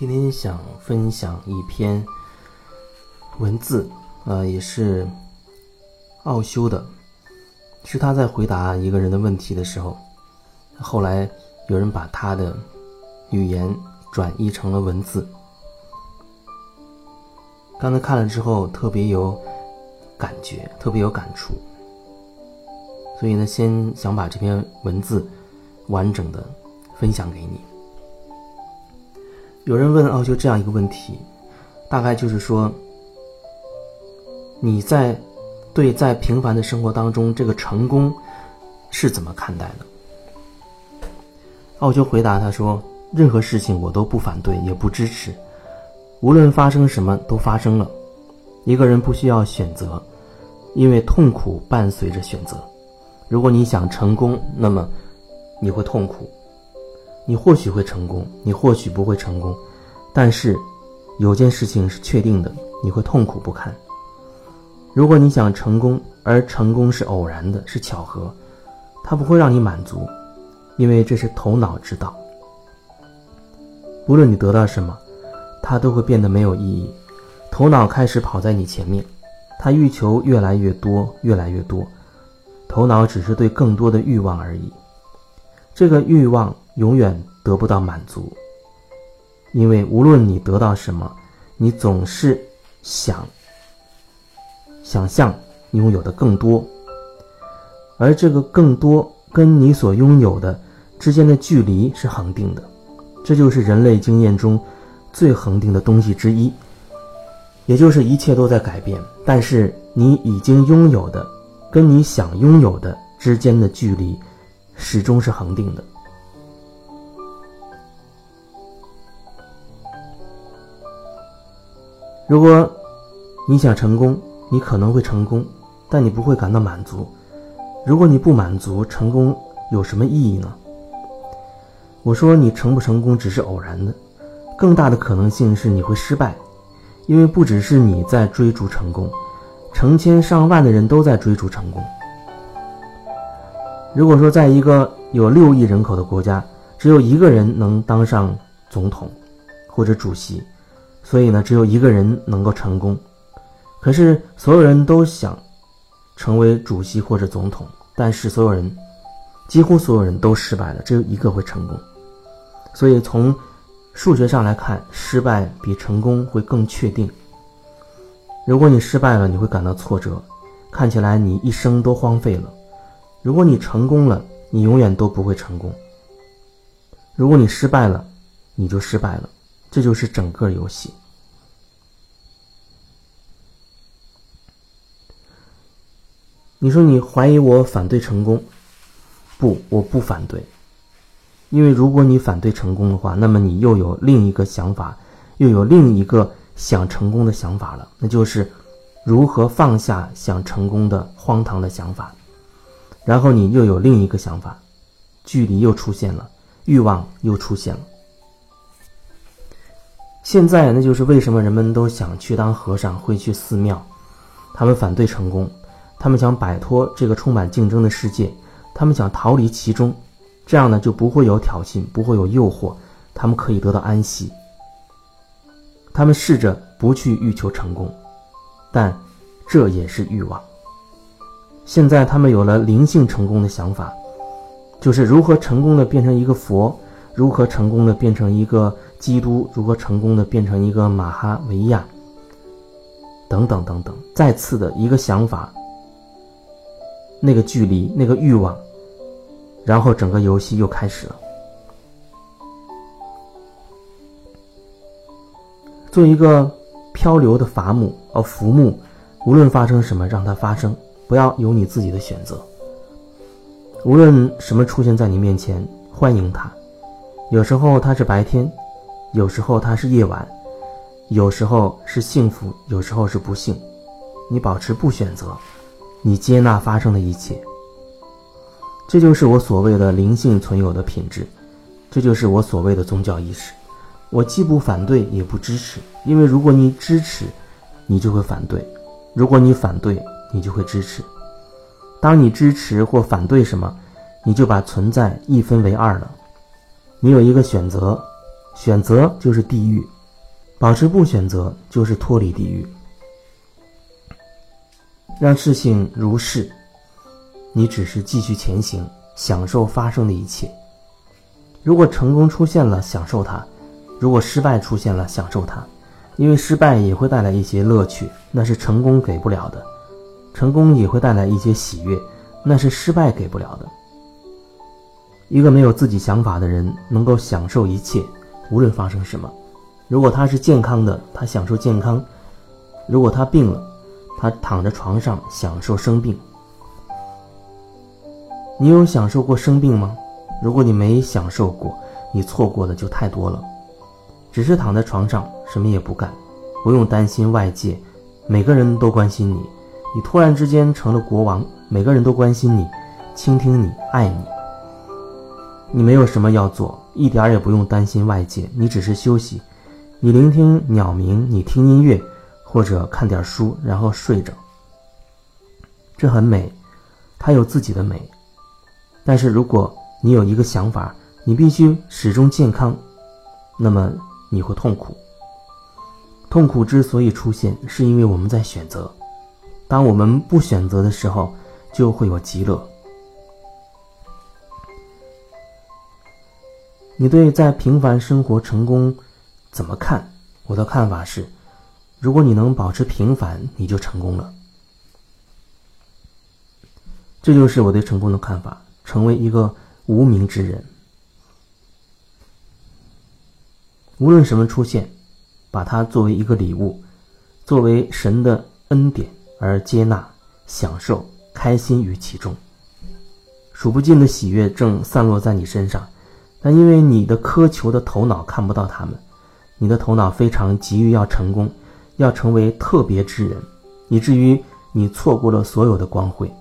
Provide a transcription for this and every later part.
今天想分享一篇文字，呃，也是奥修的，是他在回答一个人的问题的时候，后来有人把他的语言转译成了文字。刚才看了之后，特别有感觉，特别有感触，所以呢，先想把这篇文字完整的分享给你。有人问奥修这样一个问题，大概就是说，你在对在平凡的生活当中这个成功是怎么看待的？奥修回答他说：“任何事情我都不反对，也不支持，无论发生什么都发生了。一个人不需要选择，因为痛苦伴随着选择。如果你想成功，那么你会痛苦。”你或许会成功，你或许不会成功，但是有件事情是确定的，你会痛苦不堪。如果你想成功，而成功是偶然的，是巧合，它不会让你满足，因为这是头脑之道。无论你得到什么，它都会变得没有意义。头脑开始跑在你前面，它欲求越来越多，越来越多。头脑只是对更多的欲望而已，这个欲望。永远得不到满足，因为无论你得到什么，你总是想想象拥有的更多，而这个更多跟你所拥有的之间的距离是恒定的，这就是人类经验中最恒定的东西之一，也就是一切都在改变，但是你已经拥有的跟你想拥有的之间的距离始终是恒定的。如果你想成功，你可能会成功，但你不会感到满足。如果你不满足，成功有什么意义呢？我说你成不成功只是偶然的，更大的可能性是你会失败，因为不只是你在追逐成功，成千上万的人都在追逐成功。如果说在一个有六亿人口的国家，只有一个人能当上总统或者主席。所以呢，只有一个人能够成功，可是所有人都想成为主席或者总统，但是所有人，几乎所有人都失败了，只有一个会成功。所以从数学上来看，失败比成功会更确定。如果你失败了，你会感到挫折，看起来你一生都荒废了；如果你成功了，你永远都不会成功。如果你失败了，你就失败了。这就是整个游戏。你说你怀疑我反对成功？不，我不反对。因为如果你反对成功的话，那么你又有另一个想法，又有另一个想成功的想法了，那就是如何放下想成功的荒唐的想法。然后你又有另一个想法，距离又出现了，欲望又出现了。现在，那就是为什么人们都想去当和尚，会去寺庙。他们反对成功，他们想摆脱这个充满竞争的世界，他们想逃离其中，这样呢就不会有挑衅，不会有诱惑，他们可以得到安息。他们试着不去欲求成功，但这也是欲望。现在他们有了灵性成功的想法，就是如何成功的变成一个佛，如何成功的变成一个。基督如何成功的变成一个马哈维亚？等等等等，再次的一个想法，那个距离，那个欲望，然后整个游戏又开始了。做一个漂流的伐木，呃，浮木，无论发生什么，让它发生，不要有你自己的选择。无论什么出现在你面前，欢迎它。有时候它是白天。有时候它是夜晚，有时候是幸福，有时候是不幸。你保持不选择，你接纳发生的一切。这就是我所谓的灵性存有的品质，这就是我所谓的宗教意识。我既不反对，也不支持，因为如果你支持，你就会反对；如果你反对，你就会支持。当你支持或反对什么，你就把存在一分为二了。你有一个选择。选择就是地狱，保持不选择就是脱离地狱。让事情如是，你只是继续前行，享受发生的一切。如果成功出现了，享受它；如果失败出现了，享受它。因为失败也会带来一些乐趣，那是成功给不了的；成功也会带来一些喜悦，那是失败给不了的。一个没有自己想法的人，能够享受一切，无论发生什么。如果他是健康的，他享受健康；如果他病了，他躺在床上享受生病。你有享受过生病吗？如果你没享受过，你错过的就太多了。只是躺在床上什么也不干，不用担心外界，每个人都关心你。你突然之间成了国王，每个人都关心你，倾听你，爱你。你没有什么要做，一点儿也不用担心外界，你只是休息，你聆听鸟鸣，你听音乐，或者看点书，然后睡着。这很美，它有自己的美。但是如果你有一个想法，你必须始终健康，那么。你会痛苦。痛苦之所以出现，是因为我们在选择。当我们不选择的时候，就会有极乐。你对在平凡生活成功怎么看？我的看法是，如果你能保持平凡，你就成功了。这就是我对成功的看法：成为一个无名之人。无论什么出现，把它作为一个礼物，作为神的恩典而接纳、享受、开心于其中。数不尽的喜悦正散落在你身上，但因为你的苛求的头脑看不到他们，你的头脑非常急于要成功，要成为特别之人，以至于你错过了所有的光辉。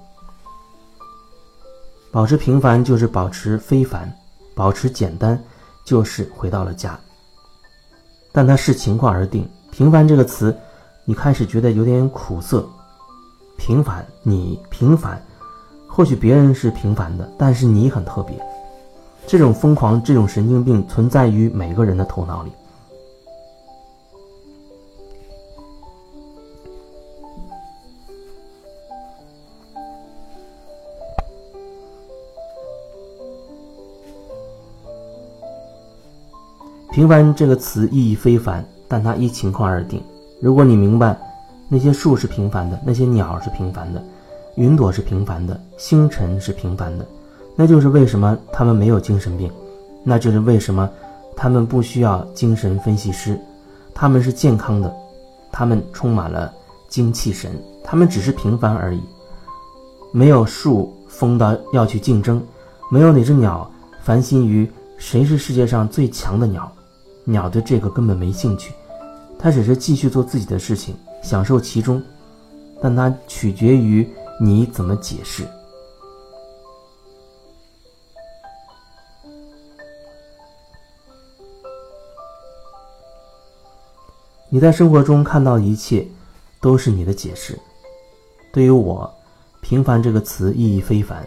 保持平凡就是保持非凡，保持简单就是回到了家。但它视情况而定。平凡这个词，你开始觉得有点苦涩。平凡，你平凡，或许别人是平凡的，但是你很特别。这种疯狂，这种神经病存在于每个人的头脑里。平凡这个词意义非凡，但它依情况而定。如果你明白，那些树是平凡的，那些鸟是平凡的，云朵是平凡的，星辰是平凡的，那就是为什么他们没有精神病，那就是为什么他们不需要精神分析师，他们是健康的，他们充满了精气神，他们只是平凡而已。没有树疯到要去竞争，没有哪只鸟烦心于谁是世界上最强的鸟。鸟对这个根本没兴趣，它只是继续做自己的事情，享受其中，但它取决于你怎么解释。你在生活中看到一切，都是你的解释。对于我，“平凡”这个词意义非凡。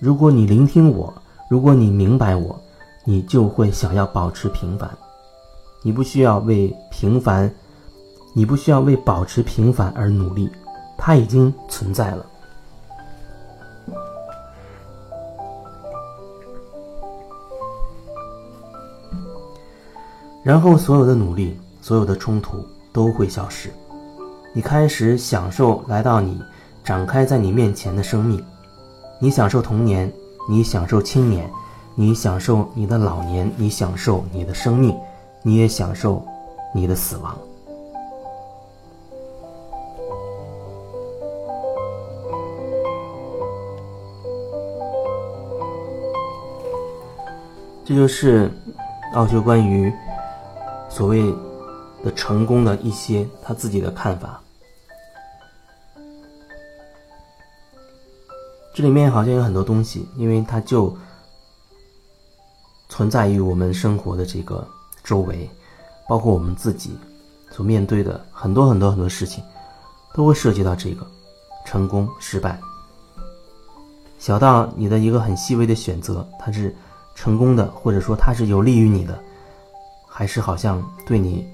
如果你聆听我，如果你明白我，你就会想要保持平凡。你不需要为平凡，你不需要为保持平凡而努力，它已经存在了。然后，所有的努力，所有的冲突都会消失。你开始享受来到你展开在你面前的生命，你享受童年，你享受青年，你享受你的老年，你享受你的生命。你也享受你的死亡，这就是奥修关于所谓的成功的一些他自己的看法。这里面好像有很多东西，因为它就存在于我们生活的这个。周围，包括我们自己所面对的很多很多很多事情，都会涉及到这个成功失败。小到你的一个很细微的选择，它是成功的，或者说它是有利于你的；还是好像对你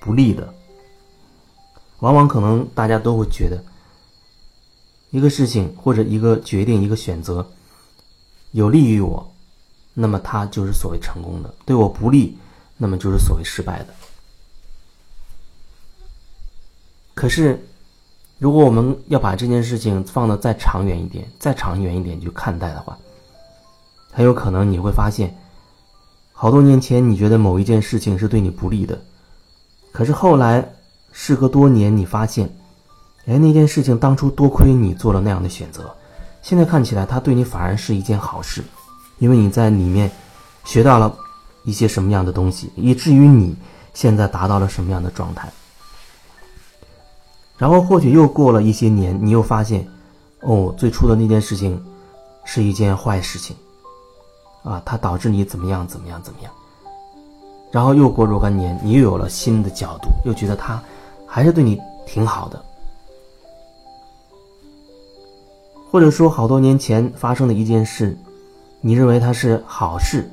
不利的？往往可能大家都会觉得，一个事情或者一个决定、一个选择有利于我，那么它就是所谓成功的；对我不利，那么就是所谓失败的。可是，如果我们要把这件事情放的再长远一点、再长远一点去看待的话，很有可能你会发现，好多年前你觉得某一件事情是对你不利的，可是后来。事隔多年，你发现，哎，那件事情当初多亏你做了那样的选择，现在看起来它对你反而是一件好事，因为你在里面学到了一些什么样的东西，以至于你现在达到了什么样的状态。然后或许又过了一些年，你又发现，哦，最初的那件事情是一件坏事情，啊，它导致你怎么样怎么样怎么样。然后又过若干年，你又有了新的角度，又觉得他。还是对你挺好的，或者说好多年前发生的一件事，你认为它是好事，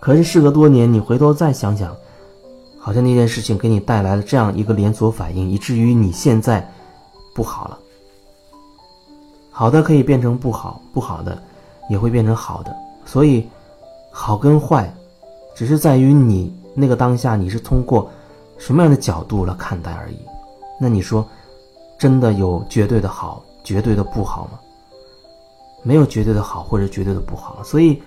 可是事隔多年，你回头再想想，好像那件事情给你带来了这样一个连锁反应，以至于你现在不好了。好的可以变成不好，不好的也会变成好的，所以好跟坏，只是在于你那个当下你是通过什么样的角度来看待而已。那你说，真的有绝对的好，绝对的不好吗？没有绝对的好或者绝对的不好，所以，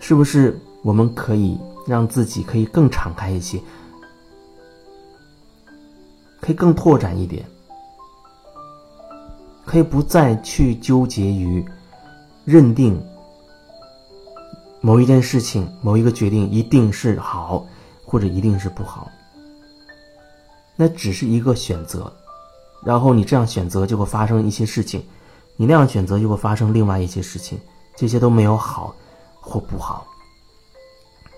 是不是我们可以让自己可以更敞开一些，可以更拓展一点，可以不再去纠结于认定某一件事情、某一个决定一定是好或者一定是不好。那只是一个选择，然后你这样选择就会发生一些事情，你那样选择就会发生另外一些事情，这些都没有好或不好，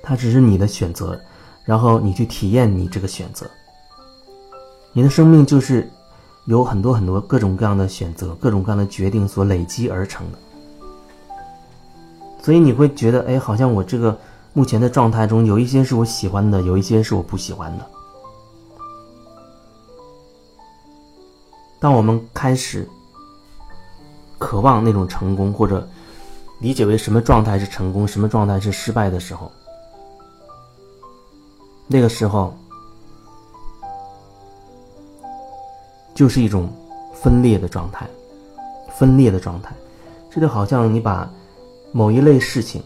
它只是你的选择，然后你去体验你这个选择。你的生命就是有很多很多各种各样的选择、各种各样的决定所累积而成的，所以你会觉得，哎，好像我这个目前的状态中有一些是我喜欢的，有一些是我不喜欢的。当我们开始渴望那种成功，或者理解为什么状态是成功，什么状态是失败的时候，那个时候就是一种分裂的状态，分裂的状态。这就好像你把某一类事情，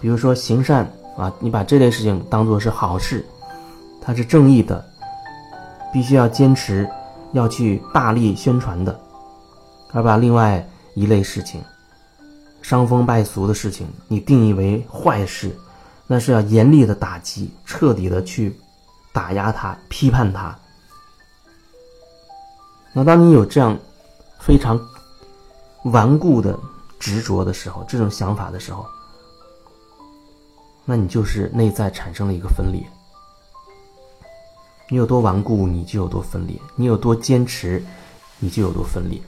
比如说行善啊，你把这类事情当做是好事，它是正义的，必须要坚持。要去大力宣传的，而把另外一类事情，伤风败俗的事情，你定义为坏事，那是要严厉的打击，彻底的去打压他，批判他。那当你有这样非常顽固的执着的时候，这种想法的时候，那你就是内在产生了一个分裂。你有多顽固，你就有多分裂；你有多坚持，你就有多分裂。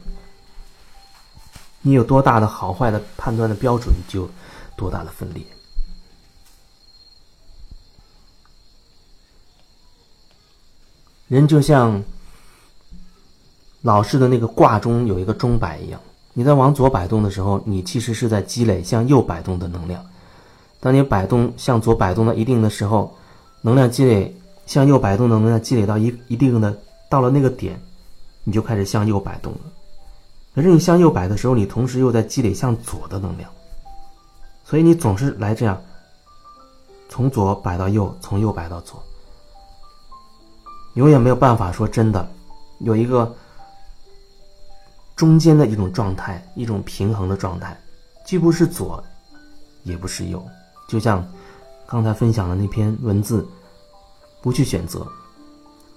你有多大的好坏的判断的标准，就多大的分裂。人就像老式的那个挂钟有一个钟摆一样，你在往左摆动的时候，你其实是在积累向右摆动的能量。当你摆动向左摆动到一定的时候，能量积累。向右摆动的能量积累到一一定的到了那个点，你就开始向右摆动了。可是你向右摆的时候，你同时又在积累向左的能量，所以你总是来这样，从左摆到右，从右摆到左，永远没有办法说真的有一个中间的一种状态，一种平衡的状态，既不是左，也不是右，就像刚才分享的那篇文字。不去选择，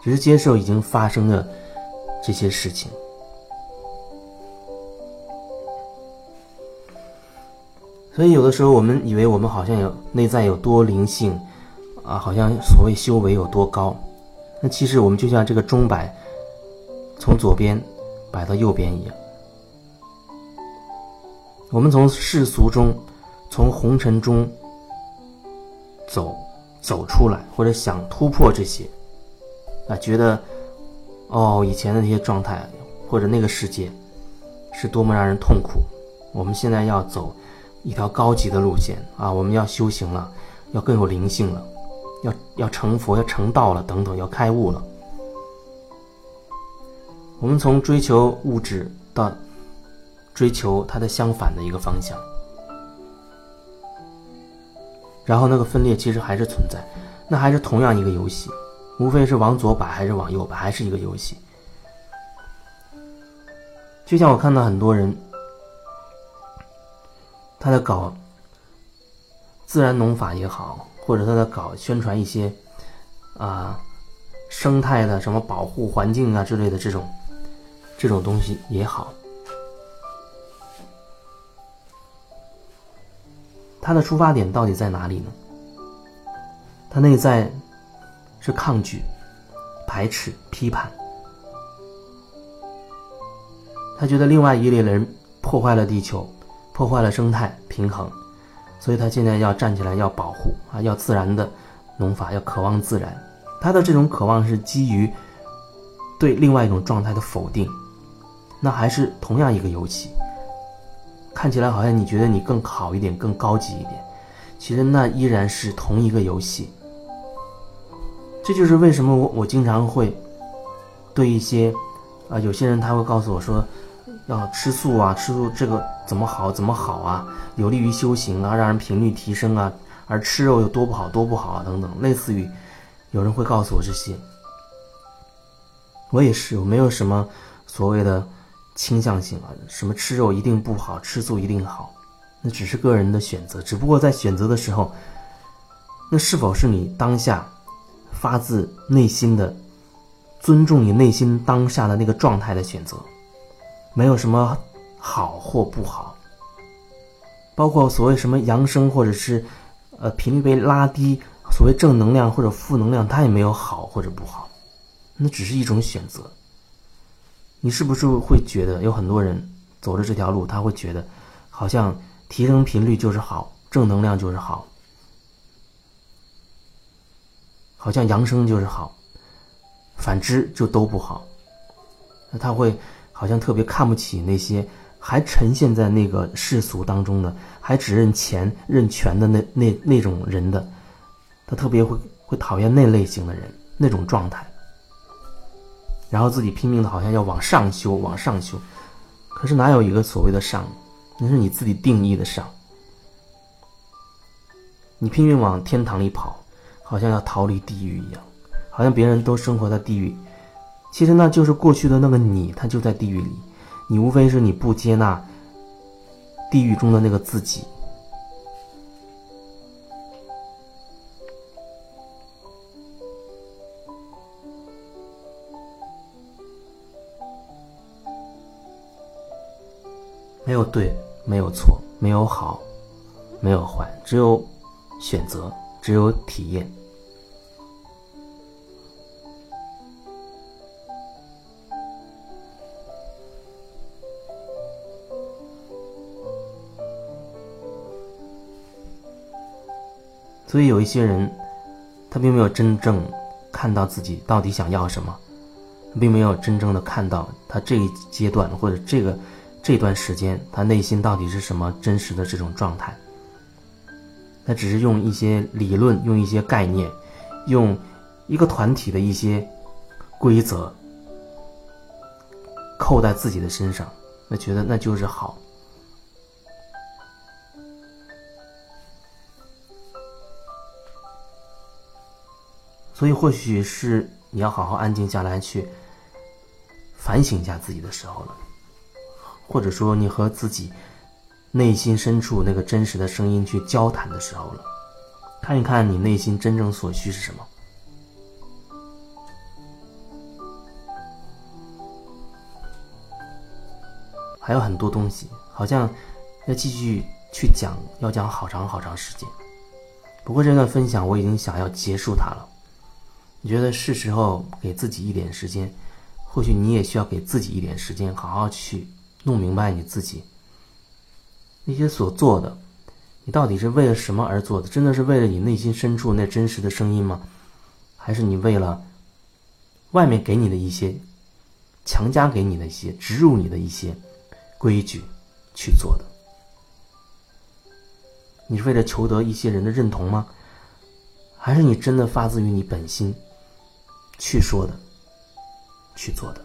只是接受已经发生的这些事情。所以有的时候我们以为我们好像有内在有多灵性，啊，好像所谓修为有多高，那其实我们就像这个钟摆，从左边摆到右边一样。我们从世俗中，从红尘中走。走出来，或者想突破这些，啊，觉得哦，以前的那些状态或者那个世界是多么让人痛苦，我们现在要走一条高级的路线啊，我们要修行了，要更有灵性了，要要成佛，要成道了，等等，要开悟了。我们从追求物质到追求它的相反的一个方向。然后那个分裂其实还是存在，那还是同样一个游戏，无非是往左摆还是往右摆，还是一个游戏。就像我看到很多人，他在搞自然农法也好，或者他在搞宣传一些啊生态的什么保护环境啊之类的这种这种东西也好。他的出发点到底在哪里呢？他内在是抗拒、排斥、批判。他觉得另外一类人破坏了地球，破坏了生态平衡，所以他现在要站起来，要保护啊，要自然的农法，要渴望自然。他的这种渴望是基于对另外一种状态的否定。那还是同样一个游戏。看起来好像你觉得你更好一点，更高级一点，其实那依然是同一个游戏。这就是为什么我我经常会对一些啊有些人他会告诉我说要吃素啊，吃素这个怎么好怎么好啊，有利于修行啊，让人频率提升啊，而吃肉有多不好多不好啊等等，类似于有人会告诉我这些，我也是，我没有什么所谓的。倾向性啊，什么吃肉一定不好，吃素一定好，那只是个人的选择。只不过在选择的时候，那是否是你当下发自内心的尊重你内心当下的那个状态的选择？没有什么好或不好，包括所谓什么扬升或者是呃频率被拉低，所谓正能量或者负能量，它也没有好或者不好，那只是一种选择。你是不是会觉得有很多人走着这条路，他会觉得好像提升频率就是好，正能量就是好，好像扬升就是好，反之就都不好。那他会好像特别看不起那些还沉陷在那个世俗当中的，还只认钱认权的那那那种人的，他特别会会讨厌那类型的人那种状态。然后自己拼命的，好像要往上修，往上修，可是哪有一个所谓的上？那是你自己定义的上。你拼命往天堂里跑，好像要逃离地狱一样，好像别人都生活在地狱，其实那就是过去的那个你，他就在地狱里。你无非是你不接纳地狱中的那个自己。没有对，没有错，没有好，没有坏，只有选择，只有体验。所以有一些人，他并没有真正看到自己到底想要什么，并没有真正的看到他这一阶段或者这个。这段时间，他内心到底是什么真实的这种状态？他只是用一些理论，用一些概念，用一个团体的一些规则扣在自己的身上，那觉得那就是好。所以，或许是你要好好安静下来，去反省一下自己的时候了。或者说，你和自己内心深处那个真实的声音去交谈的时候了，看一看你内心真正所需是什么。还有很多东西，好像要继续去讲，要讲好长好长时间。不过这段分享我已经想要结束它了。你觉得是时候给自己一点时间？或许你也需要给自己一点时间，好好去。弄明白你自己那些所做的，你到底是为了什么而做的？真的是为了你内心深处那真实的声音吗？还是你为了外面给你的一些、强加给你的一些、植入你的一些规矩去做的？你是为了求得一些人的认同吗？还是你真的发自于你本心去说的、去做的？